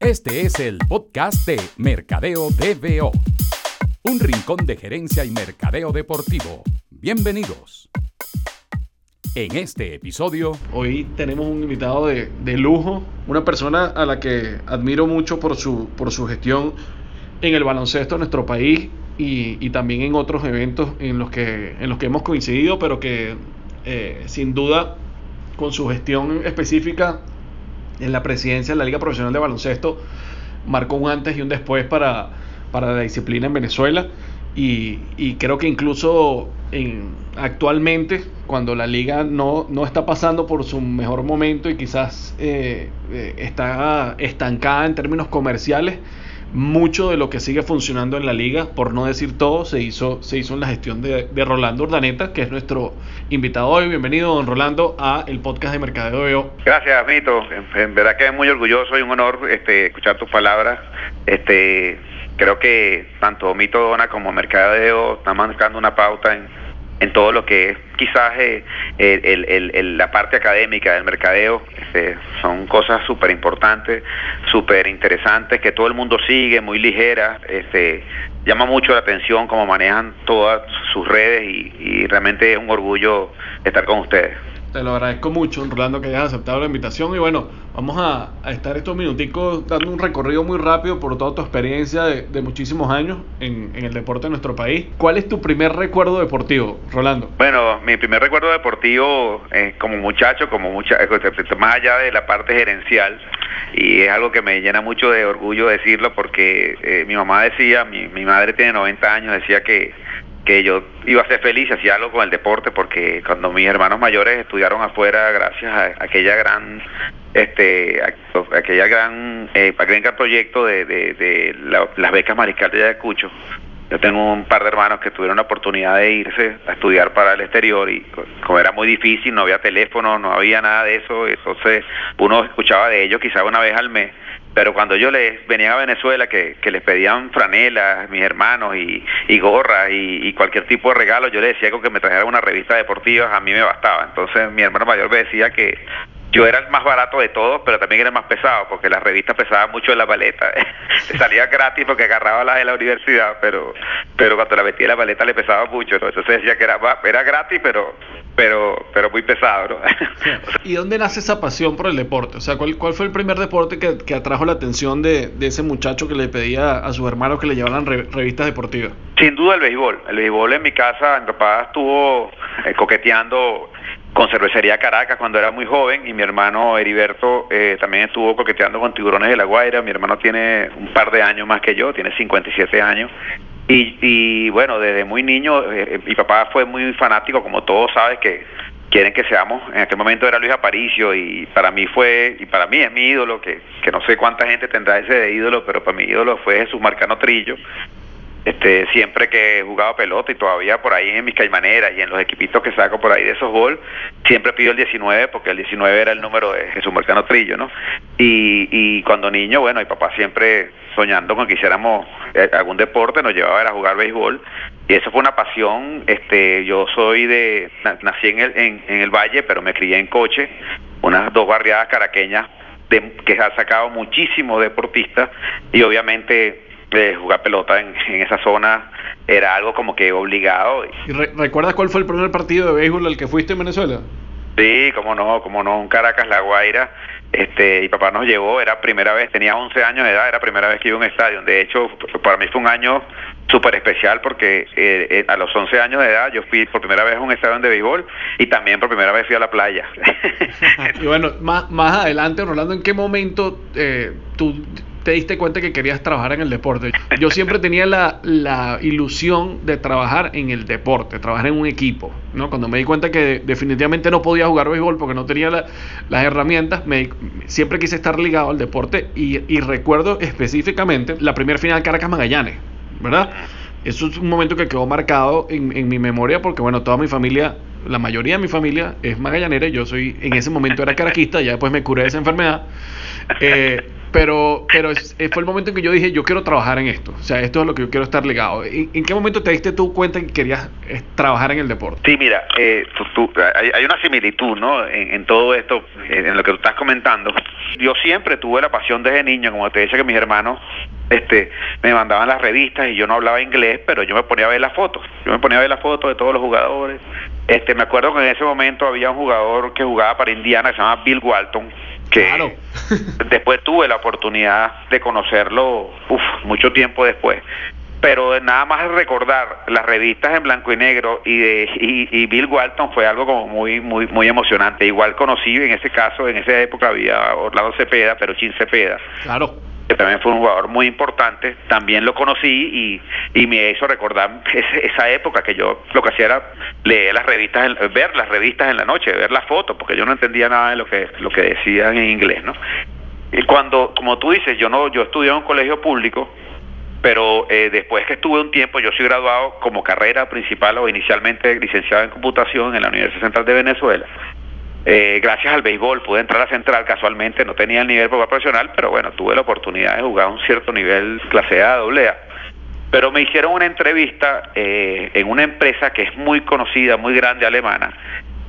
Este es el podcast de Mercadeo DBO, un rincón de gerencia y mercadeo deportivo. Bienvenidos. En este episodio, Hoy tenemos un invitado de, lujo, una persona a la que admiro mucho por su, por su gestión en el baloncesto de nuestro país y, y también en otros eventos en los que, en los que hemos coincidido, pero que eh, sin duda con su gestión específica en la presidencia de la Liga Profesional de Baloncesto marcó un antes y un después para, para la disciplina en Venezuela. Y, y creo que incluso en, actualmente cuando la liga no, no está pasando por su mejor momento y quizás eh, eh, está estancada en términos comerciales, mucho de lo que sigue funcionando en la liga, por no decir todo, se hizo, se hizo en la gestión de, de Rolando Urdaneta, que es nuestro invitado hoy. Bienvenido, don Rolando, a el podcast de Mercadeo Veo. Gracias, Mito. En, en verdad que es muy orgulloso y un honor este, escuchar tus palabras. Este, creo que tanto Mito Dona como Mercadeo están marcando una pauta en, en todo lo que es quizás eh, el, el, el, la parte académica del mercadeo. Este, son cosas súper importantes, súper interesantes, que todo el mundo sigue, muy ligeras. Este, llama mucho la atención cómo manejan todas sus redes y, y realmente es un orgullo estar con ustedes. Te lo agradezco mucho, Rolando, que hayas aceptado la invitación. Y bueno, vamos a, a estar estos minuticos dando un recorrido muy rápido por toda tu experiencia de, muchísimos años en, el deporte de nuestro país. ¿Cuál es tu primer recuerdo deportivo, Rolando? Bueno, mi primer recuerdo deportivo eh, como muchacho, como mucha, más allá de la parte gerencial, y es algo que me llena mucho de orgullo decirlo porque eh, mi mamá decía, mi, mi madre tiene 90 años, decía que que yo iba a ser feliz, hacía algo con el deporte, porque cuando mis hermanos mayores estudiaron afuera, gracias a aquella gran, este, aquella gran, eh, gran proyecto de, de, de la, las becas Mariscal de Ayacucho, yo tengo un par de hermanos que tuvieron la oportunidad de irse a estudiar para el exterior y como era muy difícil, no había teléfono, no había nada de eso, entonces uno escuchaba de ellos quizá una vez al mes pero cuando yo les venía a Venezuela que, que les pedían franelas mis hermanos y, y gorras y, y, cualquier tipo de regalo yo les decía con que me trajeran una revista deportiva a mí me bastaba. Entonces mi hermano mayor me decía que yo era el más barato de todos, pero también era el más pesado, porque las revistas pesaban mucho en la paleta. Salía gratis porque agarraba las de la universidad, pero pero cuando la metía en la paleta le pesaba mucho. Entonces decía que era, era gratis, pero pero pero muy pesado. ¿no? ¿Y dónde nace esa pasión por el deporte? O sea, ¿cuál, cuál fue el primer deporte que, que atrajo la atención de, de, ese muchacho que le pedía a sus hermanos que le llevaran re, revistas deportivas? Sin duda el béisbol. El béisbol en mi casa, mi papá estuvo eh, coqueteando con Cervecería Caracas cuando era muy joven y mi hermano Heriberto eh, también estuvo coqueteando con Tiburones de la Guaira. Mi hermano tiene un par de años más que yo, tiene 57 años. Y, y bueno, desde muy niño, eh, mi papá fue muy fanático, como todos sabes que quieren que seamos. En aquel momento era Luis Aparicio y para mí fue, y para mí es mi ídolo, que, que no sé cuánta gente tendrá ese de ídolo, pero para mi ídolo fue Jesús Marcano Trillo este siempre que he jugado pelota y todavía por ahí en mis caimaneras y en los equipitos que saco por ahí de esos gol siempre pido el 19 porque el 19 era el número de Jesús Marcano Trillo no y, y cuando niño bueno mi papá siempre soñando con que hiciéramos algún deporte nos llevaba a jugar béisbol y eso fue una pasión este yo soy de nací en el en, en el valle pero me crié en coche unas dos barriadas caraqueñas de, que ha sacado muchísimos deportistas y obviamente eh, jugar pelota en, en, esa zona era algo como que obligado. ¿Y re ¿Recuerdas cuál fue el primer partido de béisbol al que fuiste en Venezuela? Sí, como no, como no, un Caracas La Guaira. Este, y papá nos llevó, era primera vez, tenía 11 años de edad, era primera vez que iba a un estadio. De hecho, para mí fue un año súper especial porque eh, eh, a los 11 años de edad yo fui por primera vez a un estadio de béisbol y también por primera vez fui a la playa. y bueno, más, más adelante, Rolando, ¿en qué momento eh, tú te diste cuenta que querías trabajar en el deporte? Yo siempre tenía la, la, ilusión de trabajar en el deporte, trabajar en un equipo, ¿no? Cuando me di cuenta que definitivamente no podía jugar béisbol porque no tenía la, las herramientas, me, siempre quise estar ligado al deporte y, y recuerdo específicamente la primera final Caracas Magallanes, ¿verdad? Eso es un momento que quedó marcado en, en mi memoria porque, bueno, toda mi familia la mayoría de mi familia es magallanera, yo soy, en ese momento era caraquista, ya después me curé de esa enfermedad. Eh, pero pero eh, fue el momento en que yo dije, yo quiero trabajar en esto. O sea, esto es lo que yo quiero estar ligado. ¿En, qué momento te diste tú cuenta que querías eh, trabajar en el deporte? Sí, mira, eh, hay, una similitud ¿no? En, todo esto, en lo que tú estás comentando. Yo siempre tuve la pasión desde niño, como te decía que mis hermanos este, me mandaban las revistas y yo no hablaba inglés, pero yo me ponía a ver las fotos. Yo me ponía a ver las fotos de todos los jugadores. Este, me acuerdo que en ese momento había un jugador que jugaba para Indiana, que se llama Bill Walton que después tuve la oportunidad de conocerlo uf, mucho tiempo después. Pero nada más recordar las revistas en blanco y negro y de y, Bill Walton fue algo como muy muy muy emocionante. Igual conocí en ese caso en esa época había Orlando Cepeda pero Chin Cepeda. Claro que también fue un jugador muy importante, también lo conocí y, y me hizo recordar esa época que yo lo que hacía era leer las revistas, ver las revistas en la noche, ver las fotos, porque yo no entendía nada de lo que, lo que decían en inglés, ¿no? Y cuando, como tú dices, yo no, yo estudié en un colegio público, pero eh, después que estuve un tiempo, yo soy graduado como carrera principal o inicialmente licenciado en computación en la Universidad Central de Venezuela. Eh, gracias al béisbol pude entrar a Central casualmente, no tenía el nivel profesional, pero bueno, tuve la oportunidad de jugar a un cierto nivel clase A, doble A. Pero me hicieron una entrevista eh, en una empresa que es muy conocida, muy grande alemana.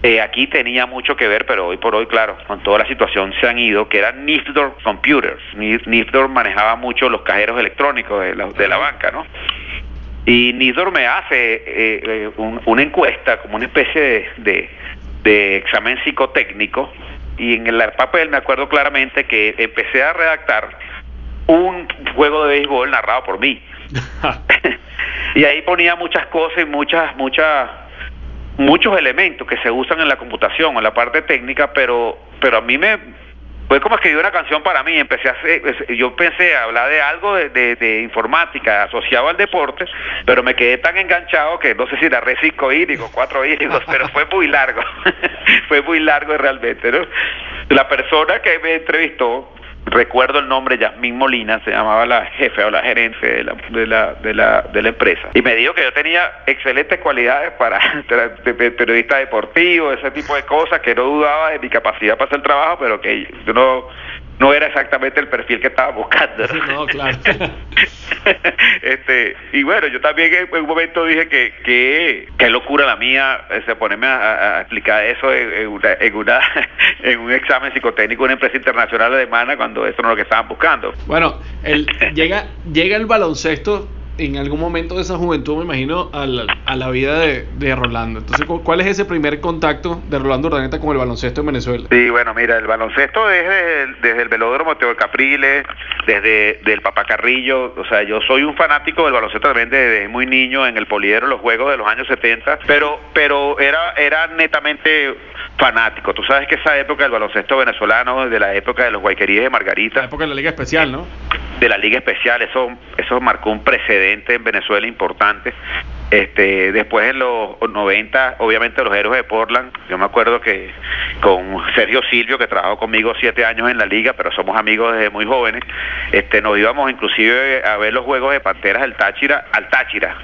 Eh, aquí tenía mucho que ver, pero hoy por hoy, claro, con toda la situación se han ido, que era Nifdor Computers. Nifdor manejaba mucho los cajeros electrónicos de la, de la banca, ¿no? Y Nifdor me hace una encuesta, como una especie de de examen psicotécnico y en el papel me acuerdo claramente que empecé a redactar un juego de béisbol narrado por mí. y ahí ponía muchas cosas y muchas, muchas, muchos elementos que se usan en la computación, en la parte técnica, pero, pero a mí me, fue como escribir una canción para mí. Empecé a hacer, yo pensé hablar de algo de, informática asociado al deporte, pero me quedé tan enganchado que no sé si era cinco hídricos, cuatro hídricos, pero fue muy largo. fue muy largo realmente, ¿no? La persona que me entrevistó recuerdo el nombre, Yasmín Molina, se llamaba la jefe o la gerente de la, de la, de la, de la empresa. Y me dijo que yo tenía excelentes cualidades para periodista deportivo, ese tipo de cosas, que no dudaba de mi capacidad para hacer trabajo, pero que yo no no era exactamente el perfil que estaba buscando. No, claro. este, y bueno, yo también en un momento dije que que, que locura la mía se ponerme a, explicar eso en, una, en, una, en un examen psicotécnico de una empresa internacional alemana cuando eso no es lo que estaban buscando. Bueno, el, llega, llega el baloncesto en algún momento de esa juventud, me imagino, a la, a la vida de, de, Rolando. Entonces, ¿cuál es ese primer contacto de Rolando Urdaneta con el baloncesto en Venezuela? Sí, bueno, mira, el baloncesto desde el, desde el velódromo Teo Capriles, desde el Papá Carrillo, o sea, yo soy un fanático del baloncesto también desde muy niño en el poliedro, los juegos de los años 70, pero, pero era, era netamente fanático. Tú sabes que esa época del baloncesto venezolano, de la época de los guayqueríes de Margarita. La época de la Liga Especial, ¿no? De la Liga Especial, eso, eso marcó un precedente en Venezuela importante. Este, después en los 90, obviamente los héroes de Portland, yo me acuerdo que con Sergio Silvio, que trabajó conmigo siete años en la liga, pero somos amigos desde muy jóvenes, este, nos íbamos inclusive a ver los juegos de Panteras del Táchira al Táchira.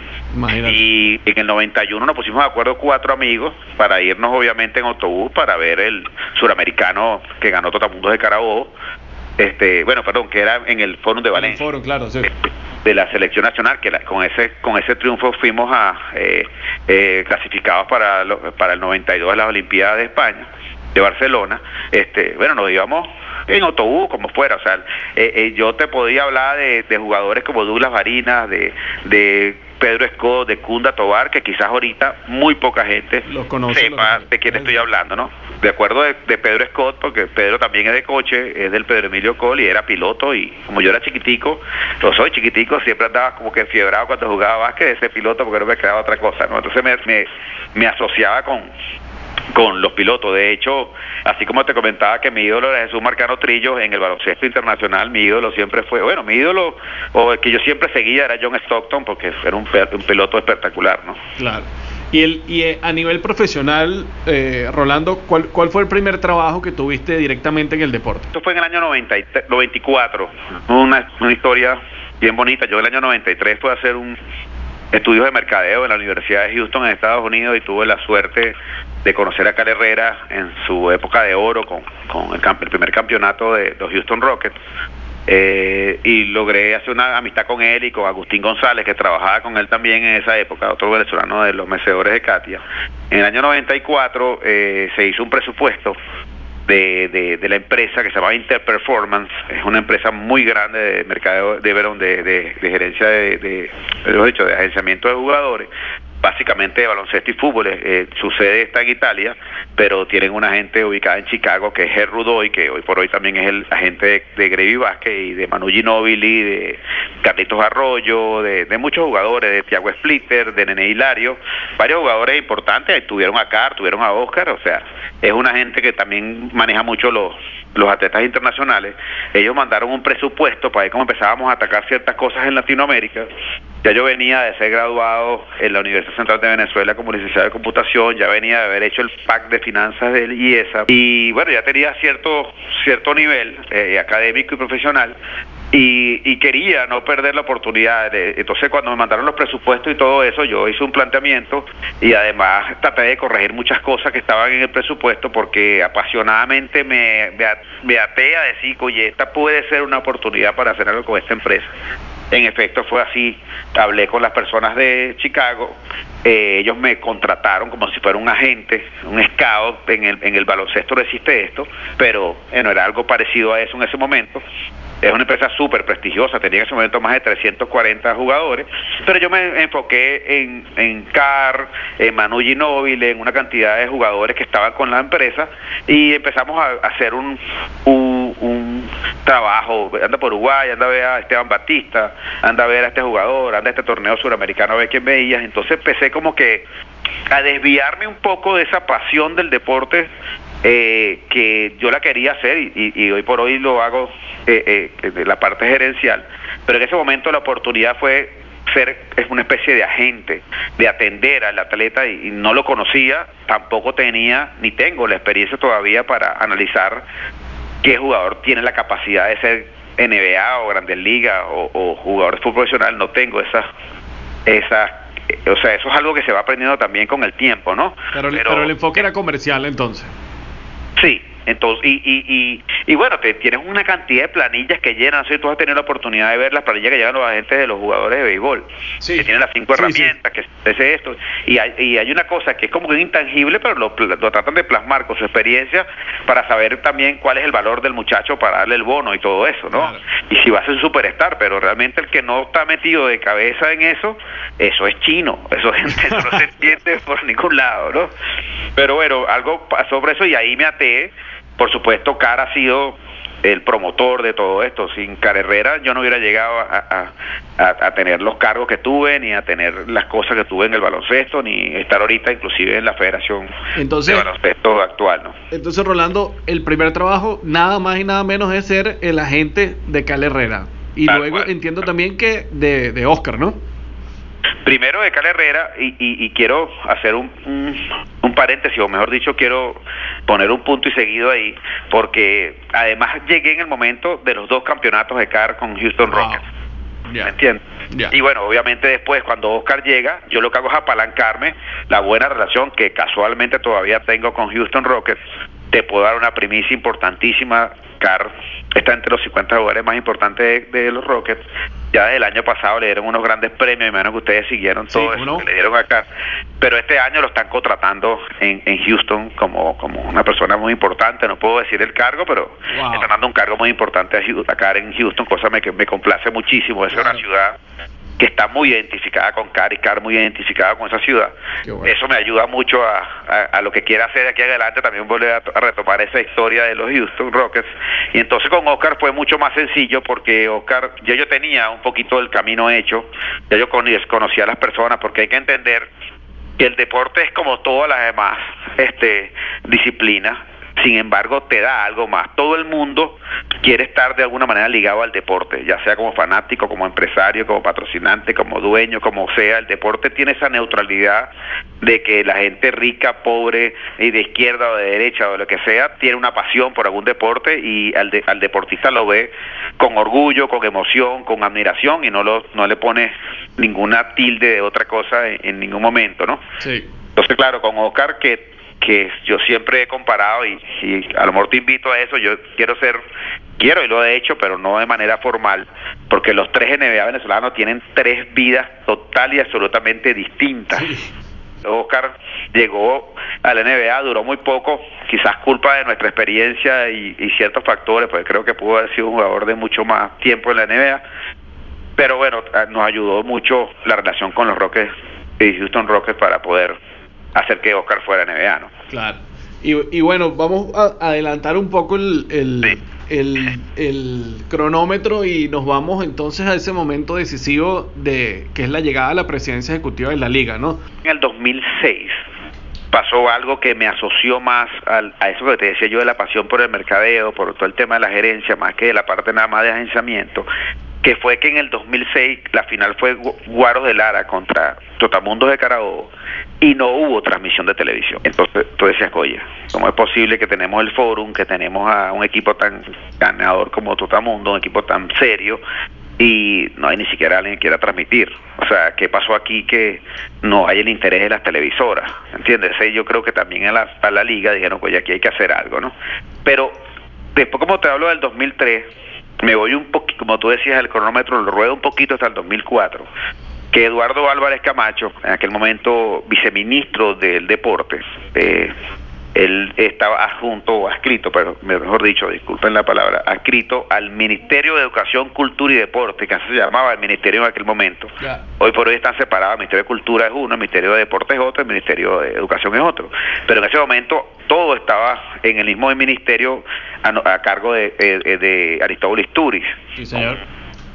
Y en el 91 nos pusimos de acuerdo cuatro amigos para irnos obviamente en autobús para ver el suramericano que ganó Totamundos de Carabobo. Este, bueno, perdón, que era en el Fórum de Valencia. El Fórum, claro, sí de la selección nacional, que con ese con ese triunfo fuimos a eh, eh, clasificados para, para el 92 de las Olimpiadas de España, de Barcelona. Este, bueno, nos íbamos en autobús, como fuera. O sea, eh, yo te podía hablar de, de, jugadores como Douglas Varinas, de, de Pedro Scott, de Kunda Tobar, que quizás ahorita muy poca gente sepa de quién estoy hablando, ¿no? De acuerdo de, Pedro Scott, porque Pedro también es de coche, es del Pedro Emilio Cole y era piloto y como yo era chiquitico, lo soy chiquitico, siempre andaba como que fiebrado cuando jugaba básquet, ese piloto porque no me quedaba otra cosa, ¿no? Entonces me, me, me asociaba con, con los pilotos. De hecho, así como te comentaba que mi ídolo era Jesús Marcano Trillo en el baloncesto internacional, mi ídolo siempre fue, bueno, mi ídolo, o el que yo siempre seguía era John Stockton porque era un, un piloto espectacular, ¿no? Claro. Y, el, y eh, a nivel profesional, eh, Rolando, ¿cuál, ¿cuál fue el primer trabajo que tuviste directamente en el deporte? Esto fue en el año 90, 94, una, una historia bien bonita. Yo en el año 93 fui a hacer un estudio de mercadeo en la Universidad de Houston en Estados Unidos y tuve la suerte de conocer a Cal Herrera en su época de oro con, con el, el primer campeonato de los Houston Rockets. Eh, y logré hacer una amistad con él y con Agustín González, que trabajaba con él también en esa época, otro venezolano de los mecedores de Katia. En el año 94 eh, se hizo un presupuesto de, de, la empresa que se llama Interperformance, es una empresa muy grande de mercado de, de, de, de gerencia de, de, dicho, de agenciamiento de jugadores, básicamente de baloncesto y fútbol. Eh, su sede está en Italia, pero tienen una gente ubicada en Chicago que es Rudoy, que hoy por hoy también es el agente de, de Grevi Vázquez y de Manu Ginóbili, de Carlitos Arroyo, de, muchos jugadores, de Tiago Splitter, de Nene Hilario, varios jugadores importantes, tuvieron a Car, tuvieron a Oscar, o sea, es una gente que también maneja mucho los los atletas internacionales, ellos mandaron un presupuesto para ver cómo empezábamos a atacar ciertas cosas en Latinoamérica. Ya yo venía de ser graduado en la Universidad Central de Venezuela como licenciado de computación, ya venía de haber hecho el PAC de finanzas del IESA y bueno, ya tenía cierto cierto nivel eh, académico y profesional y, y, quería no perder la oportunidad. De, entonces, cuando me mandaron los presupuestos y todo eso, yo hice un planteamiento y además traté de corregir muchas cosas que estaban en el presupuesto porque apasionadamente me, me, me até a decir, oye, esta puede ser una oportunidad para hacer algo con esta empresa. En efecto fue así, hablé con las personas de Chicago, eh, ellos me contrataron como si fuera un agente, un scout, en el, en el baloncesto no existe esto, pero bueno, era algo parecido a eso en ese momento. Es una empresa súper prestigiosa, tenía en ese momento más de 340 jugadores, pero yo me enfoqué en, en CAR, en Manu Ginóbili, en una cantidad de jugadores que estaban con la empresa y empezamos a, a hacer un, un, un, trabajo, anda por Uruguay, anda a ver a Esteban Batista, anda a ver a este jugador, anda a este torneo suramericano a ver quién veías, entonces empecé como que a desviarme un poco de esa pasión del deporte eh, que yo la quería hacer y, hoy por hoy lo hago eh, eh, de la parte gerencial, pero en ese momento la oportunidad fue ser es una especie de agente, de atender al atleta y, no lo conocía, tampoco tenía ni tengo la experiencia todavía para analizar qué jugador tiene la capacidad de ser NBA o Grandes Ligas o, o jugador de fútbol profesional, no tengo esa esa o sea, eso es algo que se va aprendiendo también con el tiempo, ¿no? Pero, pero, pero el enfoque era comercial entonces. Sí, entonces, y, y, y, y, bueno, te tienes una cantidad de planillas que llenan, ¿sí? tú has tenido la oportunidad de ver las planillas que llegan los agentes de los jugadores de béisbol, sí. que tienen las cinco sí, herramientas, sí. que hace esto, y hay, y hay una cosa que es como que intangible, pero lo, lo, tratan de plasmar con su experiencia para saber también cuál es el valor del muchacho para darle el bono y todo eso, ¿no? Claro. Y si va a ser un superstar, pero realmente el que no está metido de cabeza en eso, eso es chino, eso, eso no se entiende por ningún lado, ¿no? Pero bueno, algo sobre eso y ahí me até por supuesto, Car ha sido el promotor de todo esto. Sin Car Herrera yo no hubiera llegado a, a, a, tener los cargos que tuve, ni a tener las cosas que tuve en el baloncesto, ni estar ahorita inclusive en la Federación entonces, de Baloncesto actual. ¿no? Entonces, Rolando, el primer trabajo nada más y nada menos es ser el agente de Cal Herrera. Y luego entiendo también que de, de Oscar, ¿no? Primero de Cal Herrera y, y, y quiero hacer un, un, un, paréntesis, o mejor dicho, quiero poner un punto y seguido ahí, porque además llegué en el momento de los dos campeonatos de Car con Houston wow. Rockets. Yeah. ¿Me entiendes? Yeah. Y bueno, obviamente después, cuando Oscar llega, yo lo que hago es apalancarme la buena relación que casualmente todavía tengo con Houston Rockets. Te puedo dar una primicia importantísima. Car está entre los 50 jugadores más importantes de, de los Rockets ya el año pasado le dieron unos grandes premios, y menos que ustedes siguieron todo sí, eso no? que le dieron acá, pero este año lo están contratando en, en Houston como, como una persona muy importante, no puedo decir el cargo, pero wow. están dando un cargo muy importante acá en Houston, cosa que me, me complace muchísimo, es claro. una ciudad que está muy identificada con CAR y CAR muy identificada con esa ciudad. Bueno. Eso me ayuda mucho a, a, a, lo que quiera hacer de aquí adelante, también volver a, a, retomar esa historia de los Houston Rockets. Y entonces con Oscar fue mucho más sencillo porque Oscar, ya yo tenía un poquito del camino hecho, ya yo conocía a las personas, porque hay que entender que el deporte es como todas las demás este, disciplinas sin embargo te da algo más. Todo el mundo quiere estar de alguna manera ligado al deporte, ya sea como fanático, como empresario, como patrocinante, como dueño, como sea. El deporte tiene esa neutralidad de que la gente rica, pobre, y de izquierda o de derecha o lo que sea, tiene una pasión por algún deporte y al, de, al deportista lo ve con orgullo, con emoción, con admiración y no, lo, no le pone ninguna tilde de otra cosa en, en ningún momento, ¿no? Sí. Entonces, claro, con Oscar que que yo siempre he comparado y, y a lo mejor te invito a eso, yo quiero ser, quiero y lo he hecho, pero no de manera formal, porque los tres NBA venezolanos tienen tres vidas total y absolutamente distintas. Oscar llegó a la NBA, duró muy poco, quizás culpa de nuestra experiencia y, y, ciertos factores, pues creo que pudo haber sido un jugador de mucho más tiempo en la NBA, pero bueno, nos ayudó mucho la relación con los Rockets y Houston Rockets para poder hacer que Oscar fuera NBA, ¿no? Claro. Y, y bueno, vamos a adelantar un poco el, el, el, el, cronómetro y nos vamos entonces a ese momento decisivo de que es la llegada a la presidencia ejecutiva de la liga, ¿no? En el 2006 pasó algo que me asoció más al, a eso que te decía yo de la pasión por el mercadeo, por todo el tema de la gerencia, más que de la parte nada más de agenciamiento, que fue que en el 2006 la final fue Guaros de Lara contra Totamundos de Carabobo y no hubo transmisión de televisión. Entonces tú decías, oye, ¿cómo es posible que tenemos el forum, que tenemos a un equipo tan ganador como Totamundo, un equipo tan serio, y no hay ni siquiera alguien que quiera transmitir? O sea, ¿qué pasó aquí que no hay el interés de las televisoras? ¿Entiendes? Yo creo que también a la, a la liga dijeron, oye, aquí hay que hacer algo, ¿no? Pero después, como te hablo del 2003, me voy un poquito, como tú decías, el cronómetro lo ruedo un poquito hasta el 2004 que Eduardo Álvarez Camacho, en aquel momento viceministro del deporte, eh, él estaba adjunto o adscrito, pero mejor dicho, disculpen la palabra, adscrito al Ministerio de Educación, Cultura y Deporte, que así se llamaba el ministerio en aquel momento. Hoy por hoy están separados, el Ministerio de Cultura es uno, el Ministerio de Deporte es otro, el Ministerio de Educación es otro. Pero en ese momento todo estaba en el mismo ministerio a, cargo de, de, de Aristóbulo Isturiz. Sí, señor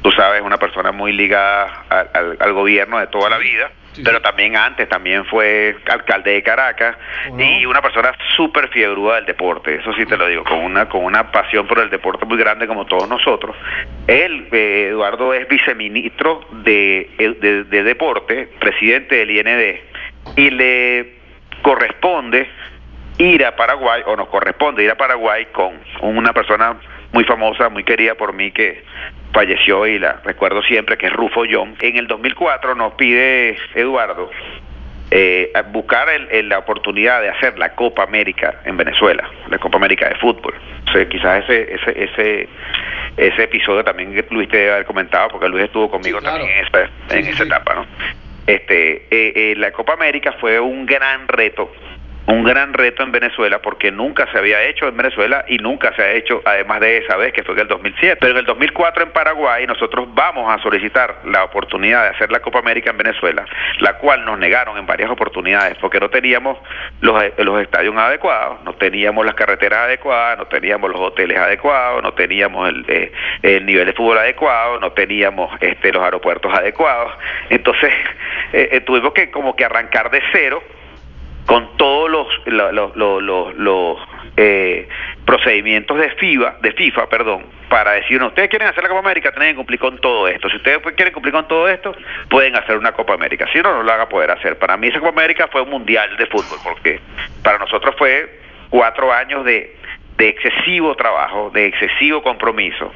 tú sabes, una persona muy ligada al, al, gobierno de toda la vida, sí, pero también antes también fue alcalde de Caracas y una persona súper fiebruda del deporte, eso sí te lo digo, con una con una pasión por el deporte muy grande como todos nosotros. Él, eh, Eduardo, es viceministro de, de, de deporte, presidente del IND, y le corresponde ir a Paraguay, o nos corresponde ir a Paraguay con una persona muy famosa, muy querida por mí, que falleció y la recuerdo siempre, que es Rufo John. En el 2004 nos pide Eduardo eh, buscar el, el, la oportunidad de hacer la Copa América en Venezuela, la Copa América de fútbol. O sea, quizás ese, ese, ese, ese episodio también Luis te debe haber comentado, porque Luis estuvo conmigo sí, claro. también en esa, en sí, esa etapa, ¿no? Este, eh, eh, la Copa América fue un gran reto un gran reto en Venezuela porque nunca se había hecho en Venezuela y nunca se ha hecho además de esa vez que fue en el 2007. Pero en el 2004 en Paraguay nosotros vamos a solicitar la oportunidad de hacer la Copa América en Venezuela, la cual nos negaron en varias oportunidades porque no teníamos los, los estadios adecuados, no teníamos las carreteras adecuadas, no teníamos los hoteles adecuados, no teníamos el, eh, el nivel de fútbol adecuado, no teníamos este, los aeropuertos adecuados. Entonces eh, eh, tuvimos que como que arrancar de cero con todos los, los, los, los, eh, procedimientos de FIFA, de FIFA, perdón, para decir, ustedes quieren hacer la Copa América, tienen que cumplir con todo esto. Si ustedes quieren cumplir con todo esto, pueden hacer una Copa América. Si no, no lo van a poder hacer. Para mí esa Copa América fue un mundial de fútbol, porque para nosotros fue cuatro años de, de excesivo trabajo, de excesivo compromiso,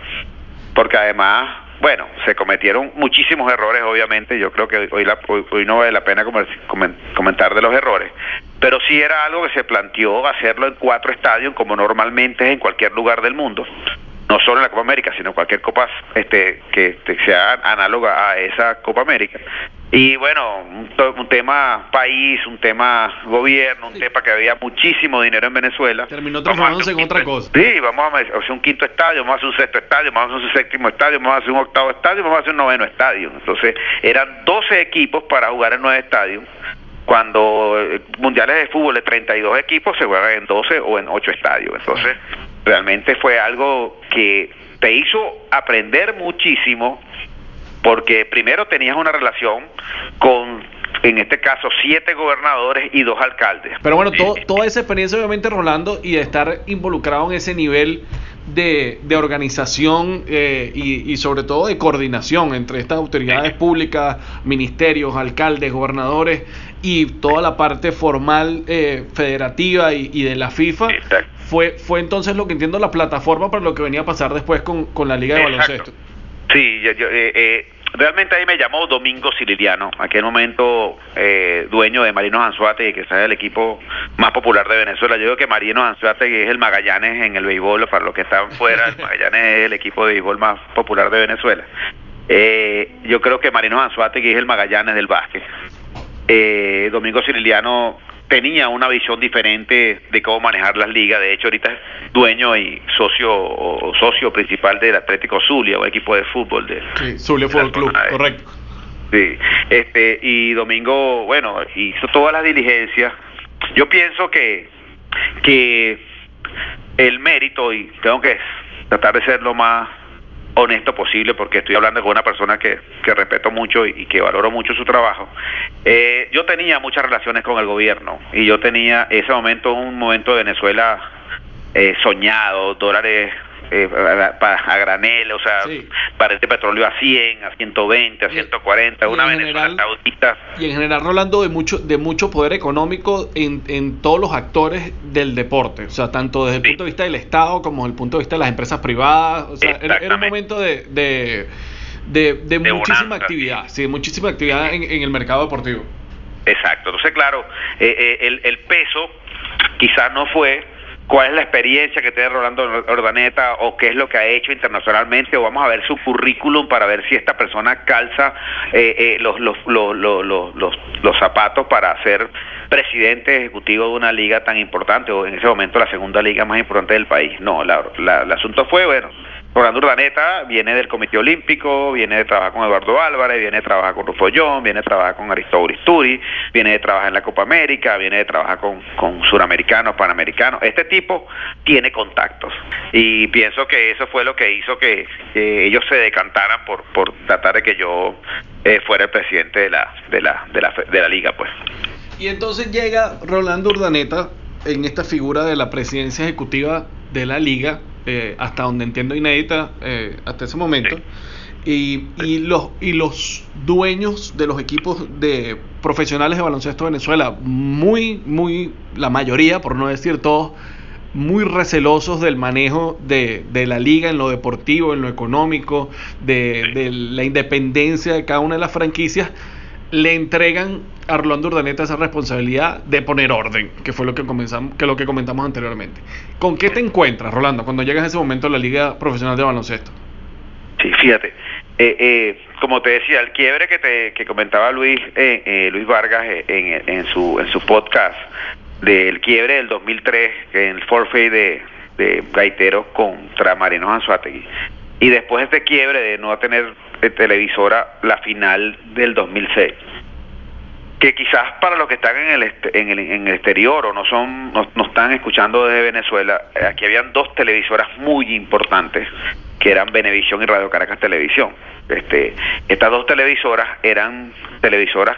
porque además bueno, se cometieron muchísimos errores, obviamente. Yo creo que hoy, la, hoy, no vale la pena comentar de los errores, pero sí era algo que se planteó hacerlo en cuatro estadios, como normalmente es en cualquier lugar del mundo. No solo en la Copa América, sino cualquier copa este, que este, sea análoga a esa Copa América. Y bueno, un, un, tema país, un tema gobierno, un sí. tema que había muchísimo dinero en Venezuela. Terminó transformándose en otra cosa. Sí, vamos a hacer un quinto estadio, vamos a hacer un sexto estadio, vamos a hacer un séptimo estadio, vamos a hacer un octavo estadio, vamos a hacer un noveno estadio. Entonces, eran 12 equipos para jugar en nueve estadios. Cuando eh, mundiales de fútbol de 32 equipos se juegan en 12 o en 8 estadios. Entonces, realmente fue algo que te hizo aprender muchísimo porque primero tenías una relación con en este caso siete gobernadores y dos alcaldes. Pero bueno, todo, toda esa experiencia obviamente Rolando y de estar involucrado en ese nivel de, de organización eh, y, y, sobre todo de coordinación entre estas autoridades públicas, ministerios, alcaldes, gobernadores y toda la parte formal eh, federativa y, y, de la FIFA. Exacto. Fue, fue entonces lo que entiendo la plataforma para lo que venía a pasar después con, con la Liga de Exacto. Baloncesto. Sí, yo, yo, eh, eh, realmente ahí me llamó Domingo Sililiano, aquel momento eh, dueño de Marinos Anzuate, que es el equipo más popular de Venezuela. Yo digo que Marinos Anzuate es el Magallanes en el béisbol, para los que están fuera, el Magallanes es el equipo de béisbol más popular de Venezuela. Eh, yo creo que Marinos Anzuate es el Magallanes del básquet. Eh, Domingo Sililiano tenía una visión diferente de cómo manejar las ligas. De hecho, ahorita es dueño y socio o socio principal del Atlético Zulia, o equipo de fútbol de sí, Zulia Fútbol Club, correcto. Sí, este y Domingo, bueno, hizo todas las diligencias. Yo pienso que que el mérito y tengo que tratar de ser lo más honesto posible porque estoy hablando con una persona que, que respeto mucho y, que valoro mucho su trabajo. Eh, yo tenía muchas relaciones con el gobierno y yo tenía ese momento, un momento de Venezuela eh, soñado, dólares eh, a, granel, o sea, para este petróleo a 100, a 120, a 140, una Venezuela saudita. Y en general, Rolando, de mucho, de mucho poder económico en, en todos los actores del deporte, o sea, tanto desde el punto de vista del Estado como desde el punto de vista de las empresas privadas, o sea, era, un momento de, de, de, muchísima actividad, sí, muchísima actividad en, en, el mercado deportivo. Exacto, entonces, claro, eh, eh, el, el peso quizás no fue cuál es la experiencia que tiene Rolando Ordaneta o qué es lo que ha hecho internacionalmente o vamos a ver su currículum para ver si esta persona calza eh, eh, los, los, los, los, zapatos para ser presidente ejecutivo de una liga tan importante o en ese momento la segunda liga más importante del país. No, la, la, el asunto fue, bueno, Rolando Urdaneta viene del Comité Olímpico, viene de trabajar con Eduardo Álvarez, viene de trabajar con Rufo viene de trabajar con Aristóbulo Turi, viene de trabajar en la Copa América, viene de trabajar con, con suramericanos, panamericanos. Este tipo tiene contactos y pienso que eso fue lo que hizo que, ellos se decantaran por, por tratar de que yo eh, fuera el presidente de la, de, la, de, la, de la liga. pues. Y entonces llega Rolando Urdaneta en esta figura de la presidencia ejecutiva de la liga eh, hasta donde entiendo inédita eh, hasta ese momento. Y, y, los, y los dueños de los equipos de profesionales de baloncesto de Venezuela, muy, muy, la mayoría, por no decir todos, muy recelosos del manejo de, de la liga en lo deportivo, en lo económico, de, de la independencia de cada una de las franquicias, le entregan a Rolando Urdaneta esa responsabilidad de poner orden, que fue lo que, comenzamos, que lo que comentamos anteriormente. ¿Con qué te encuentras, Rolando, cuando llegas a ese momento a la Liga Profesional de Baloncesto? Sí, fíjate. Eh, eh, como te decía, el quiebre que te que comentaba Luis eh, Luis Vargas en, en, su en su podcast del quiebre del 2003 en el forfeit de, de Gaiteros contra Marinos Anzuategui y después este quiebre de no tener televisora la final del 2006 que quizás para los que están en el, en el, en el exterior o no son no, están escuchando desde Venezuela eh, aquí habían dos televisoras muy importantes que eran Venevisión y Radio Caracas Televisión. Este estas dos televisoras eran televisoras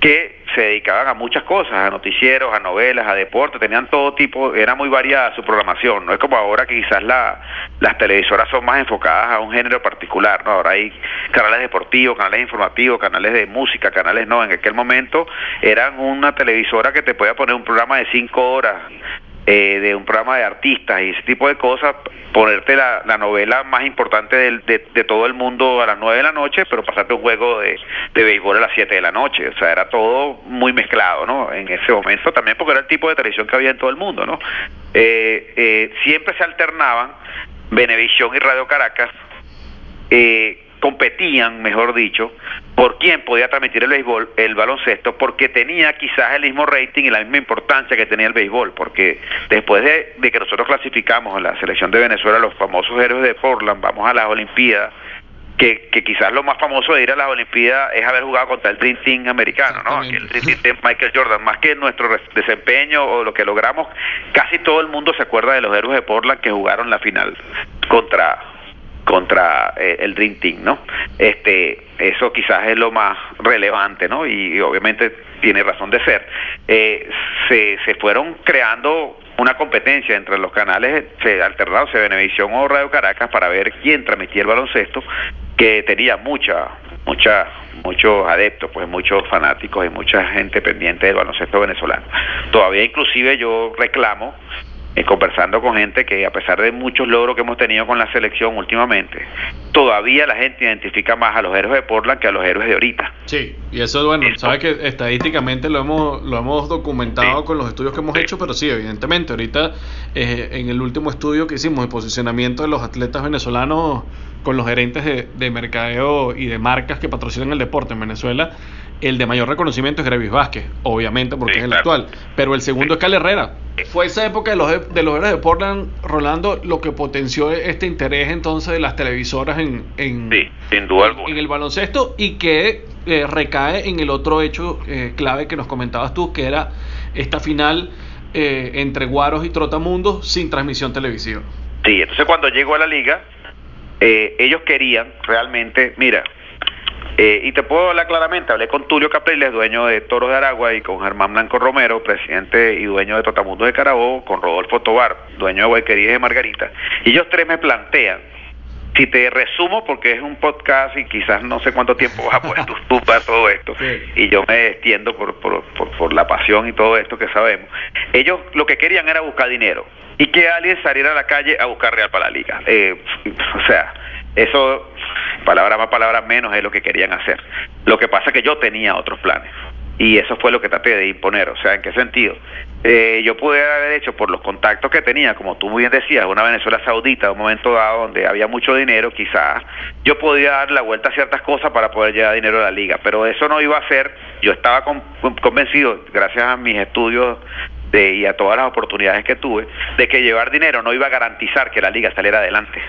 que se dedicaban a muchas cosas, a noticieros, a novelas, a deportes, tenían todo tipo, era muy variada su programación, no es como ahora que quizás la, las televisoras son más enfocadas a un género particular, ¿no? Ahora hay canales deportivos, canales informativos, canales de música, canales no, en aquel momento eran una televisora que te podía poner un programa de cinco horas, eh, de un programa de artistas y ese tipo de cosas, ponerte la, la novela más importante de, de, todo el mundo a las nueve de la noche, pero pasarte un juego de, de béisbol a las siete de la noche. O sea, era todo muy mezclado, ¿no? En ese momento también porque era el tipo de televisión que había en todo el mundo, ¿no? Eh, eh, siempre se alternaban Venevisión y Radio Caracas. Eh, competían, mejor dicho, por quién podía transmitir el béisbol, el baloncesto, porque tenía quizás el mismo rating y la misma importancia que tenía el béisbol, porque después de, que nosotros clasificamos en la selección de Venezuela los famosos héroes de Portland, vamos a las Olimpiadas, que, que, quizás lo más famoso de ir a las Olimpiadas es haber jugado contra el Dream Team americano, ¿no? El Dream Team de Michael Jordan, más que nuestro desempeño o lo que logramos, casi todo el mundo se acuerda de los héroes de Portland que jugaron la final contra contra eh, el Dream Team, ¿no? Este, eso quizás es lo más relevante, ¿no? Y, obviamente tiene razón de ser. Eh, se, se fueron creando una competencia entre los canales se alternados de Venevisión o Radio Caracas para ver quién transmitía el baloncesto, que tenía mucha, mucha, muchos adeptos, pues muchos fanáticos y mucha gente pendiente del baloncesto venezolano. Todavía inclusive yo reclamo eh, conversando con gente que a pesar de muchos logros que hemos tenido con la selección últimamente, todavía la gente identifica más a los héroes de Portland que a los héroes de ahorita. Sí, y eso es bueno, sabes que estadísticamente lo hemos, lo hemos documentado con los estudios que hemos hecho, pero sí, evidentemente, ahorita eh, en el último estudio que hicimos de posicionamiento de los atletas venezolanos con los gerentes de, de mercadeo y de marcas que patrocinan el deporte en Venezuela, el de mayor reconocimiento es Grevis Vázquez, obviamente porque es el actual, pero el segundo es Cal Herrera. Fue esa época de los, de los héroes de Portland, Rolando, lo que potenció este interés entonces de las televisoras en, en, sin duda en, el baloncesto y que eh, recae en el otro hecho eh, clave que nos comentabas tú, que era esta final eh, entre Guaros y Trotamundos sin transmisión televisiva. Sí, entonces cuando llegó a la liga, ellos querían realmente, mira, eh, y te puedo hablar claramente, hablé con Tulio Capriles, dueño de Toros de Aragua, y con Germán Blanco Romero, presidente y dueño de Totamundo de Carabobo, con Rodolfo Tobar, dueño de Guayquerías de Margarita. Y ellos tres me plantean, si te resumo, porque es un podcast y quizás no sé cuánto tiempo vas a poder tú para todo esto, y yo me extiendo por, por, por la pasión y todo esto que sabemos, ellos lo que querían era buscar dinero y que alguien saliera a la calle a buscar real para la liga. Eh, o sea, eso, palabra más, palabra menos, es lo que querían hacer. Lo que pasa es que yo tenía otros planes. Y eso fue lo que traté de imponer. O sea, ¿en qué sentido? Eh, yo pude haber hecho por los contactos que tenía, como tú muy bien decías, una Venezuela saudita, un momento dado donde había mucho dinero, quizás yo podía dar la vuelta a ciertas cosas para poder llevar dinero a la liga, pero eso no iba a ser, yo estaba convencido, gracias a mis estudios de, y a todas las oportunidades que tuve, de que llevar dinero no iba a garantizar que la liga saliera adelante.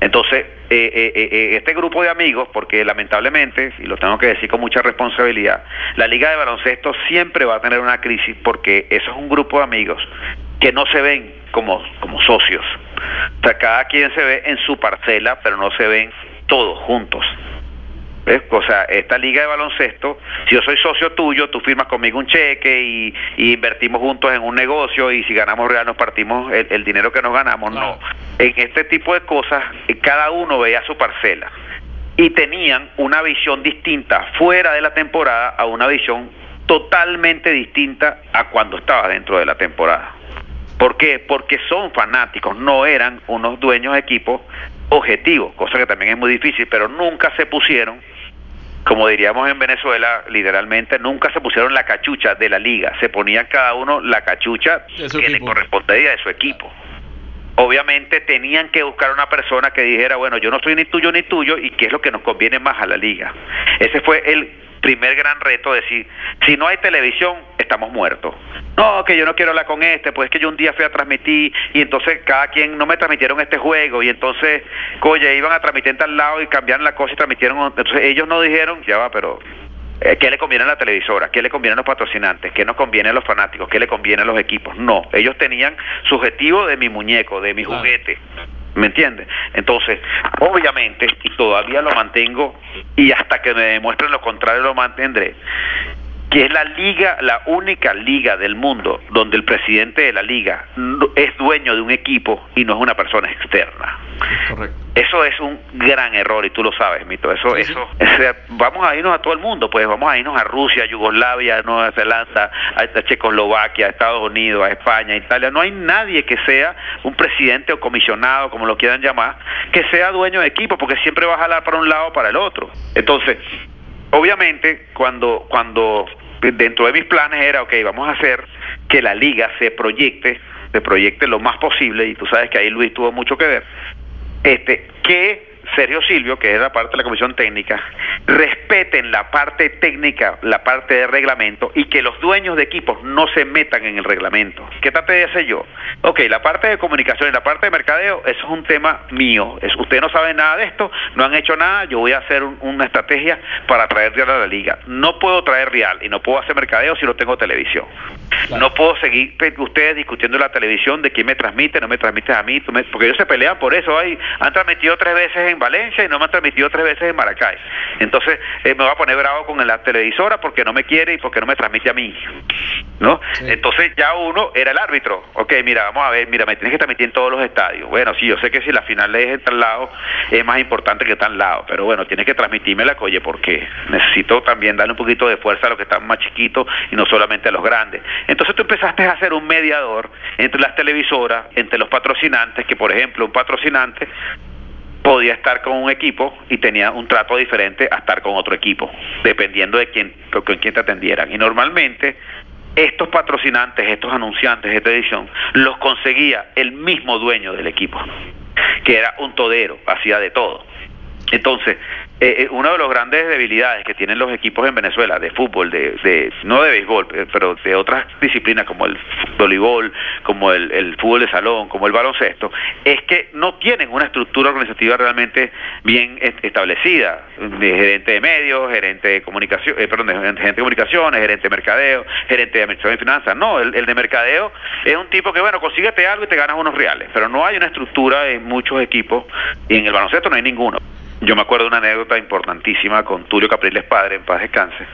Entonces, eh, eh, eh, este grupo de amigos, porque lamentablemente, y lo tengo que decir con mucha responsabilidad, la liga de baloncesto siempre va a tener una crisis porque eso es un grupo de amigos que no se ven como, como socios. O sea, cada quien se ve en su parcela, pero no se ven todos juntos. O sea, esta liga de baloncesto, si yo soy socio tuyo, tú firmas conmigo un cheque y, invertimos juntos en un negocio y si ganamos real nos partimos el, dinero que nos ganamos. No. En este tipo de cosas, eh, cada uno veía su parcela y tenían una visión distinta fuera de la temporada a una visión totalmente distinta a cuando estaba dentro de la temporada. ¿Por qué? Porque son fanáticos, no eran unos dueños de equipo objetivos, cosa que también es muy difícil, pero nunca se pusieron como diríamos en Venezuela, literalmente nunca se pusieron la cachucha de la liga, se ponían cada uno la cachucha que le correspondía de su equipo. Obviamente tenían que buscar una persona que dijera, bueno, yo no soy ni tuyo ni tuyo y qué es lo que nos conviene más a la liga. Ese fue el primer gran reto, decir, si no hay televisión, estamos muertos. No, que yo no quiero hablar con este, pues es que yo un día fui a transmitir y entonces cada quien no me transmitieron este juego y entonces, oye, iban a transmitir en tal lado y cambiaron la cosa y transmitieron, entonces ellos no dijeron, ya va, pero eh, ¿Qué le conviene a la televisora? ¿Qué le conviene a los patrocinantes? ¿Qué nos conviene a los fanáticos? ¿Qué le conviene a los equipos? No, ellos tenían su objetivo de mi muñeco, de mi juguete. ¿Me entiendes? Entonces, obviamente, y todavía lo mantengo, y hasta que me demuestren lo contrario lo mantendré, que es la liga, la única liga del mundo donde el presidente de la liga es dueño de un equipo y no es una persona externa. Correcto. Eso es un gran error y tú lo sabes, Mito. Eso, eso, vamos a irnos a todo el mundo, pues vamos a irnos a Rusia, Yugoslavia, Nueva Zelanda, a Checoslovaquia, a Estados Unidos, a España, a Italia. No hay nadie que sea un presidente o comisionado, como lo quieran llamar, que sea dueño de equipo, porque siempre va a jalar para un lado o para el otro. Entonces, obviamente, cuando, cuando dentro de mis planes era, ok, vamos a hacer que la liga se proyecte, se proyecte lo más posible, y tú sabes que ahí Luis tuvo mucho que ver, este, que Sergio Silvio, que es la parte de la comisión técnica, respeten la parte técnica, la parte de reglamento y que los dueños de equipos no se metan en el reglamento. ¿Qué trate de hacer yo? Ok, la parte de comunicación y la parte de mercadeo, eso es un tema mío. Es, usted no sabe nada de esto, no han hecho nada, yo voy a hacer una estrategia para traer real a la liga. No puedo traer real y no puedo hacer mercadeo si no tengo televisión. No puedo seguir ustedes discutiendo en la televisión de quién me transmite, no me transmite a mí, porque ellos se pelean por eso. Hay, han transmitido tres veces en Valencia y no me han transmitido tres veces en Maracay. Entonces eh, me voy a poner bravo con la televisora porque no me quiere y porque no me transmite a mí. ¿no? Entonces ya uno era el árbitro. Ok, mira, vamos a ver, mira, me tienes que transmitir en todos los estadios. Bueno, sí, yo sé que si la final es en tal lado es más importante que tal lado, pero bueno, tienes que transmitirme la coye porque necesito también darle un poquito de fuerza a los que están más chiquitos y no solamente a los grandes. Entonces tú empezaste a ser un mediador entre las televisoras, entre los patrocinantes, que por ejemplo un patrocinante podía estar con un equipo y tenía un trato diferente a estar con otro equipo, dependiendo de quién, con quién te atendieran. Y normalmente estos patrocinantes, estos anunciantes de televisión, los conseguía el mismo dueño del equipo, que era un todero, hacía de todo. Entonces, eh, eh, una de las grandes debilidades que tienen los equipos en Venezuela de fútbol, de, de no de béisbol, eh, pero de otras disciplinas como el voleibol, como el, fútbol de salón, como el baloncesto, es que no tienen una estructura organizativa realmente bien establecida. Gerente de medios, gerente de comunicación, perdón, gerente de comunicaciones, gerente de mercadeo, gerente de administración de finanzas. No, el, el de mercadeo es un tipo que, bueno, consíguete algo y te ganas unos reales, pero no hay una estructura en muchos equipos y en el baloncesto no hay ninguno. Yo me acuerdo de una anécdota importantísima con Tulio Capriles Padre, en paz descanse,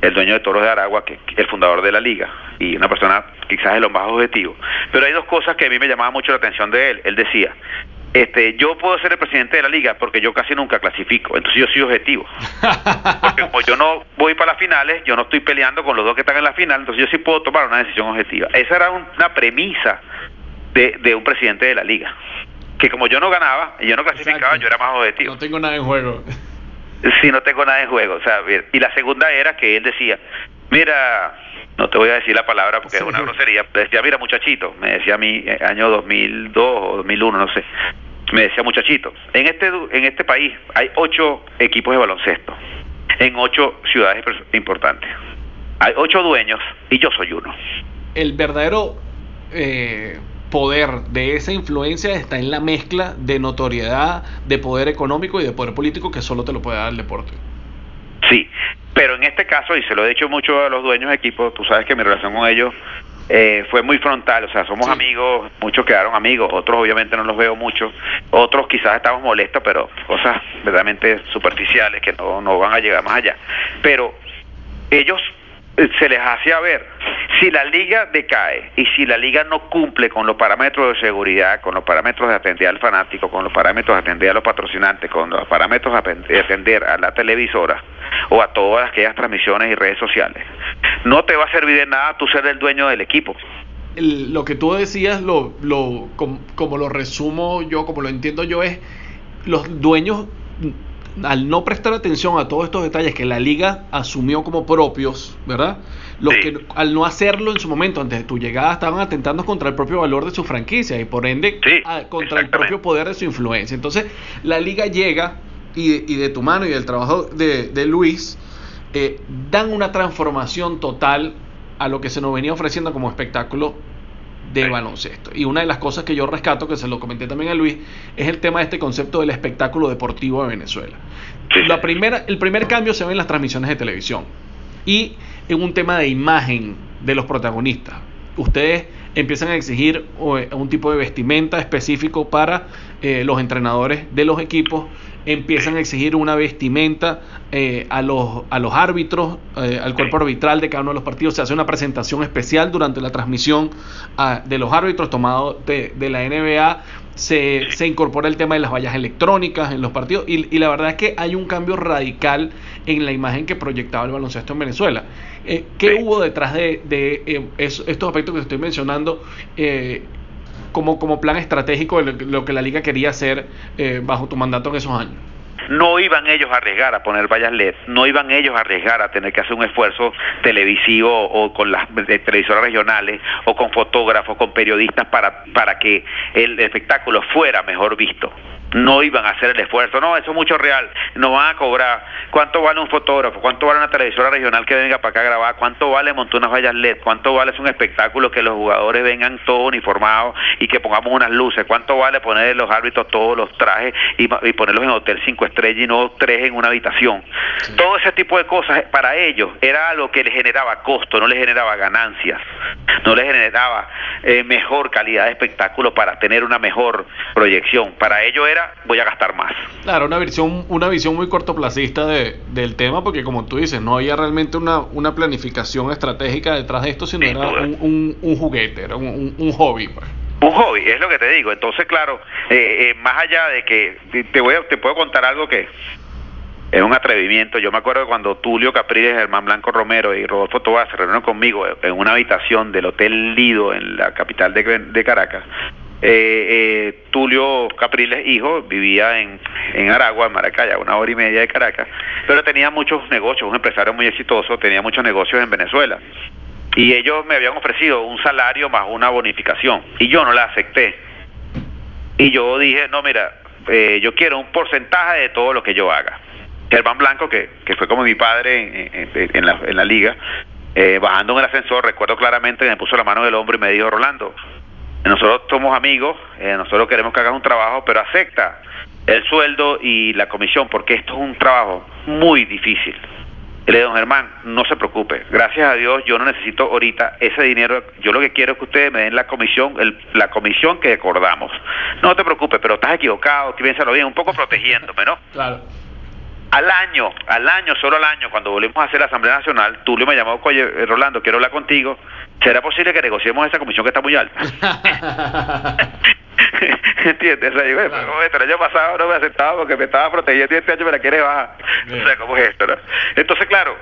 el dueño de Toros de Aragua, que el fundador de la liga, y una persona quizás de los más objetivos. Pero hay dos cosas que a mí me llamaban mucho la atención de él. Él decía, este, yo puedo ser el presidente de la liga porque yo casi nunca clasifico, entonces yo soy objetivo. Porque como yo no voy para las finales, yo no estoy peleando con los dos que están en la final, entonces yo sí puedo tomar una decisión objetiva. Esa era una premisa de, de un presidente de la liga que como yo no ganaba y yo no clasificaba, yo era más objetivo. No tengo nada en juego. Sí, no tengo nada en juego. O sea, y la segunda era que él decía, mira, no te voy a decir la palabra porque es una grosería, decía, mira muchachito, me decía a mí, eh, año 2002 o 2001, no sé, me decía muchachito, en este, en este país hay ocho equipos de baloncesto, en ocho ciudades importantes. Hay ocho dueños y yo soy uno. El verdadero eh, poder de esa influencia está en la mezcla de notoriedad, de poder económico y de poder político que solo te lo puede dar el deporte. Sí, pero en este caso, y se lo he dicho mucho a los dueños de equipo, tú sabes que mi relación con ellos eh, fue muy frontal, o sea, somos amigos, muchos quedaron amigos, otros obviamente no los veo mucho, otros quizás estamos molestos, pero cosas verdaderamente superficiales que no, no van a llegar más allá. Pero ellos se les hacía ver, si la liga decae y si la liga no cumple con los parámetros de seguridad, con los parámetros de atender al fanático, con los parámetros de atender a los patrocinantes, con los parámetros de atender a la televisora o a todas aquellas transmisiones y redes sociales, no te va a servir de nada tú ser el dueño del equipo. lo que tú decías, lo, lo, como lo resumo yo, como lo entiendo yo, es los dueños al no prestar atención a todos estos detalles que la liga asumió como propios, ¿verdad? Los que al no hacerlo en su momento, antes de tu llegada, estaban atentando contra el propio valor de su franquicia y por ende contra el propio poder de su influencia. Entonces, la liga llega y, de tu mano y del trabajo de, Luis, eh, dan una transformación total a lo que se nos venía ofreciendo como espectáculo de baloncesto. Y una de las cosas que yo rescato, que se lo comenté también a Luis, es el tema de este concepto del espectáculo deportivo de Venezuela. La primera, el primer cambio se ve en las transmisiones de televisión y en un tema de imagen de los protagonistas. Ustedes empiezan a exigir eh, un tipo de vestimenta específico para eh, los entrenadores de los equipos, empiezan a exigir una vestimenta eh, a, los, a los árbitros, al cuerpo arbitral de cada uno de los partidos. Se hace una presentación especial durante la transmisión ah, de los árbitros tomado de, de la NBA se, se, incorpora el tema de las vallas electrónicas en los partidos y, la verdad es que hay un cambio radical en la imagen que proyectaba el baloncesto en Venezuela. Eh, ¿Qué hubo detrás de, eh, estos aspectos que estoy mencionando eh, como, como plan estratégico de lo, que la liga quería hacer bajo tu mandato en esos años? no iban ellos a arriesgar a poner vallas LED, no iban ellos a arriesgar a tener que hacer un esfuerzo televisivo o con las televisoras regionales o con fotógrafos, con periodistas para, para que el espectáculo fuera mejor visto no iban a hacer el esfuerzo. No, eso es mucho real. No van a cobrar. ¿Cuánto vale un fotógrafo? ¿Cuánto vale una televisora regional que venga para acá a grabar? ¿Cuánto vale montar unas vallas LED? ¿Cuánto vale un espectáculo que los jugadores vengan todos uniformados y que pongamos unas luces? ¿Cuánto vale poner los árbitros todos los trajes y, ponerlos en hotel cinco estrellas y no tres en una habitación? Todo ese tipo de cosas para ellos era algo que les generaba costo, no les generaba ganancias, no les generaba eh, mejor calidad de espectáculo para tener una mejor proyección. Para ellos era voy a gastar más. Claro, una visión, una visión muy cortoplacista de, del tema, porque como tú dices, no había realmente una, una planificación estratégica detrás de esto, sino era un, un, juguete, era un, un, hobby. Pues. Un hobby, es lo que te digo. Entonces, claro, eh, eh, más allá de que te voy te puedo contar algo que es un atrevimiento. Yo me acuerdo cuando Tulio Capriles, Germán Blanco Romero y Rodolfo Tobás se reunieron conmigo en una habitación del Hotel Lido en la capital de, Caracas. Eh, eh, Tulio Capriles, hijo, vivía en, en Aragua, en Maracaya, una hora y media de Caracas, pero tenía muchos negocios, un empresario muy exitoso, tenía muchos negocios en Venezuela. Y ellos me habían ofrecido un salario más una bonificación, y yo no la acepté. Y yo dije, no, mira, eh, yo quiero un porcentaje de todo lo que yo haga. Germán Blanco, que, que fue como mi padre en, la, en la liga, eh, bajando en el ascensor, recuerdo claramente, me puso la mano en el hombro y me dijo, Rolando, nosotros somos amigos, eh, nosotros queremos que hagas un trabajo, pero acepta el sueldo y la comisión, porque esto es un trabajo muy difícil. Y le digo, don Germán, no se preocupe, gracias a Dios yo no necesito ahorita ese dinero, yo lo que quiero es que ustedes me den la comisión, el, la comisión que acordamos. No te preocupes, pero estás equivocado, piénsalo bien, un poco protegiéndome, ¿no? Claro. Al año, al año, solo al año, cuando volvimos a hacer la Asamblea Nacional, Tulio me llamó, oye, eh, Rolando, quiero hablar contigo. ¿Será posible que negociemos esa comisión que está muy alta? ¿Entiendes? O sea, el año pasado no me aceptaba porque me estaba protegiendo y este año me la quiere bajar. O sea, ¿cómo es esto? No? Entonces, claro,